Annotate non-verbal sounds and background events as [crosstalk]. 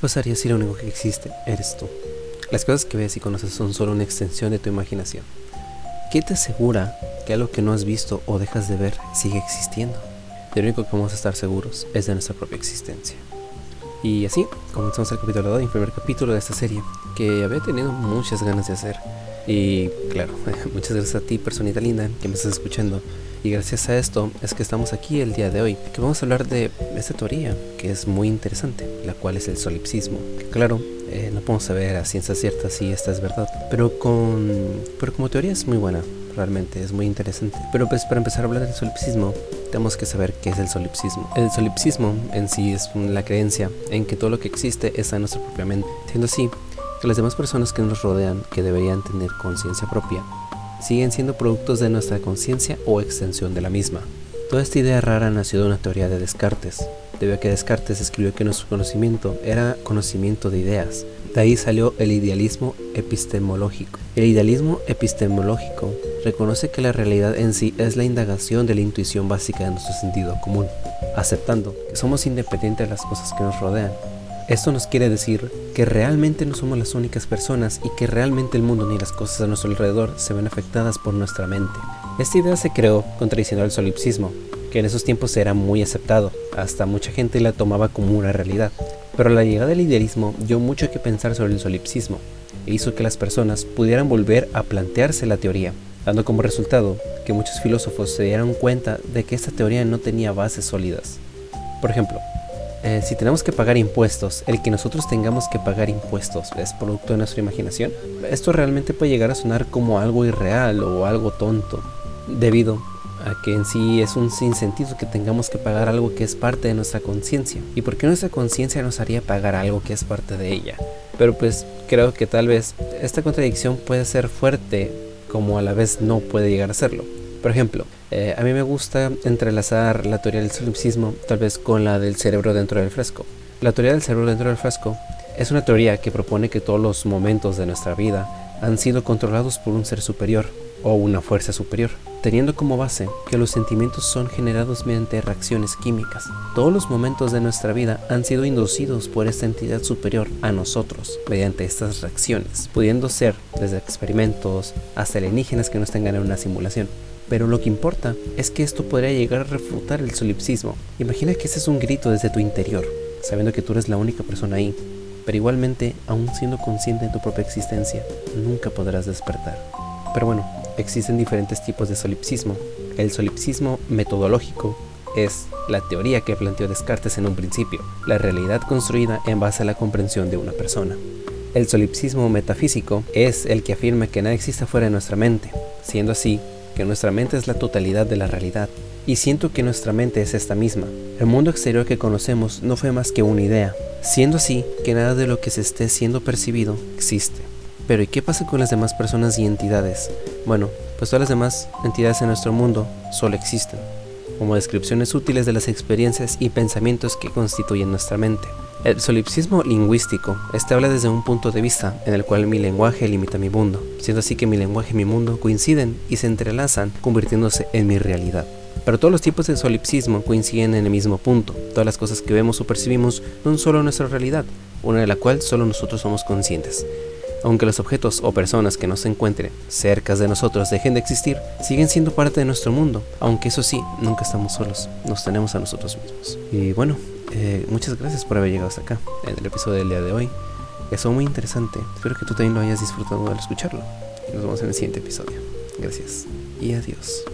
pasaría si lo único que existe eres tú? Las cosas que ves y conoces son solo una extensión de tu imaginación. ¿Qué te asegura que algo que no has visto o dejas de ver sigue existiendo? De lo único que vamos a estar seguros es de nuestra propia existencia. Y así comenzamos el capítulo 2, el primer capítulo de esta serie, que había tenido muchas ganas de hacer. Y claro, [laughs] muchas gracias a ti, personita linda, que me estás escuchando. Y gracias a esto es que estamos aquí el día de hoy, que vamos a hablar de esta teoría que es muy interesante, la cual es el solipsismo. claro, eh, no podemos saber a ciencia cierta si esta es verdad, pero, con, pero como teoría es muy buena, realmente es muy interesante. Pero pues para empezar a hablar del solipsismo, tenemos que saber qué es el solipsismo. El solipsismo en sí es la creencia en que todo lo que existe está en nuestra propia mente, siendo así que las demás personas que nos rodean, que deberían tener conciencia propia, siguen siendo productos de nuestra conciencia o extensión de la misma. Toda esta idea rara nació de una teoría de Descartes, debido a que Descartes escribió que nuestro conocimiento era conocimiento de ideas. De ahí salió el idealismo epistemológico. El idealismo epistemológico reconoce que la realidad en sí es la indagación de la intuición básica de nuestro sentido común, aceptando que somos independientes de las cosas que nos rodean esto nos quiere decir que realmente no somos las únicas personas y que realmente el mundo ni las cosas a nuestro alrededor se ven afectadas por nuestra mente. Esta idea se creó contradiciendo al solipsismo, que en esos tiempos era muy aceptado, hasta mucha gente la tomaba como una realidad. Pero la llegada del idealismo dio mucho que pensar sobre el solipsismo e hizo que las personas pudieran volver a plantearse la teoría, dando como resultado que muchos filósofos se dieron cuenta de que esta teoría no tenía bases sólidas. Por ejemplo, eh, si tenemos que pagar impuestos, el que nosotros tengamos que pagar impuestos es producto de nuestra imaginación. Esto realmente puede llegar a sonar como algo irreal o algo tonto, debido a que en sí es un sinsentido que tengamos que pagar algo que es parte de nuestra conciencia. ¿Y por qué nuestra conciencia nos haría pagar algo que es parte de ella? Pero pues creo que tal vez esta contradicción puede ser fuerte como a la vez no puede llegar a serlo. Por ejemplo, eh, a mí me gusta entrelazar la teoría del solipsismo tal vez con la del cerebro dentro del fresco. La teoría del cerebro dentro del fresco es una teoría que propone que todos los momentos de nuestra vida han sido controlados por un ser superior o una fuerza superior, teniendo como base que los sentimientos son generados mediante reacciones químicas. Todos los momentos de nuestra vida han sido inducidos por esta entidad superior a nosotros mediante estas reacciones, pudiendo ser desde experimentos hasta alienígenas que nos tengan en una simulación. Pero lo que importa es que esto podría llegar a refutar el solipsismo. Imagina que ese es un grito desde tu interior, sabiendo que tú eres la única persona ahí, pero igualmente, aún siendo consciente de tu propia existencia, nunca podrás despertar. Pero bueno, existen diferentes tipos de solipsismo. El solipsismo metodológico es la teoría que planteó Descartes en un principio, la realidad construida en base a la comprensión de una persona. El solipsismo metafísico es el que afirma que nada existe fuera de nuestra mente, siendo así que nuestra mente es la totalidad de la realidad. Y siento que nuestra mente es esta misma. El mundo exterior que conocemos no fue más que una idea, siendo así que nada de lo que se esté siendo percibido existe. Pero ¿y qué pasa con las demás personas y entidades? Bueno, pues todas las demás entidades en nuestro mundo solo existen, como descripciones útiles de las experiencias y pensamientos que constituyen nuestra mente. El solipsismo lingüístico, este habla desde un punto de vista en el cual mi lenguaje limita mi mundo, siendo así que mi lenguaje y mi mundo coinciden y se entrelazan, convirtiéndose en mi realidad. Pero todos los tipos de solipsismo coinciden en el mismo punto. Todas las cosas que vemos o percibimos son solo nuestra realidad, una de la cual solo nosotros somos conscientes. Aunque los objetos o personas que no se encuentren cerca de nosotros dejen de existir, siguen siendo parte de nuestro mundo, aunque eso sí, nunca estamos solos, nos tenemos a nosotros mismos. Y bueno, eh, muchas gracias por haber llegado hasta acá en el episodio del día de hoy. Es muy interesante. Espero que tú también lo hayas disfrutado al escucharlo. Nos vemos en el siguiente episodio. Gracias y adiós.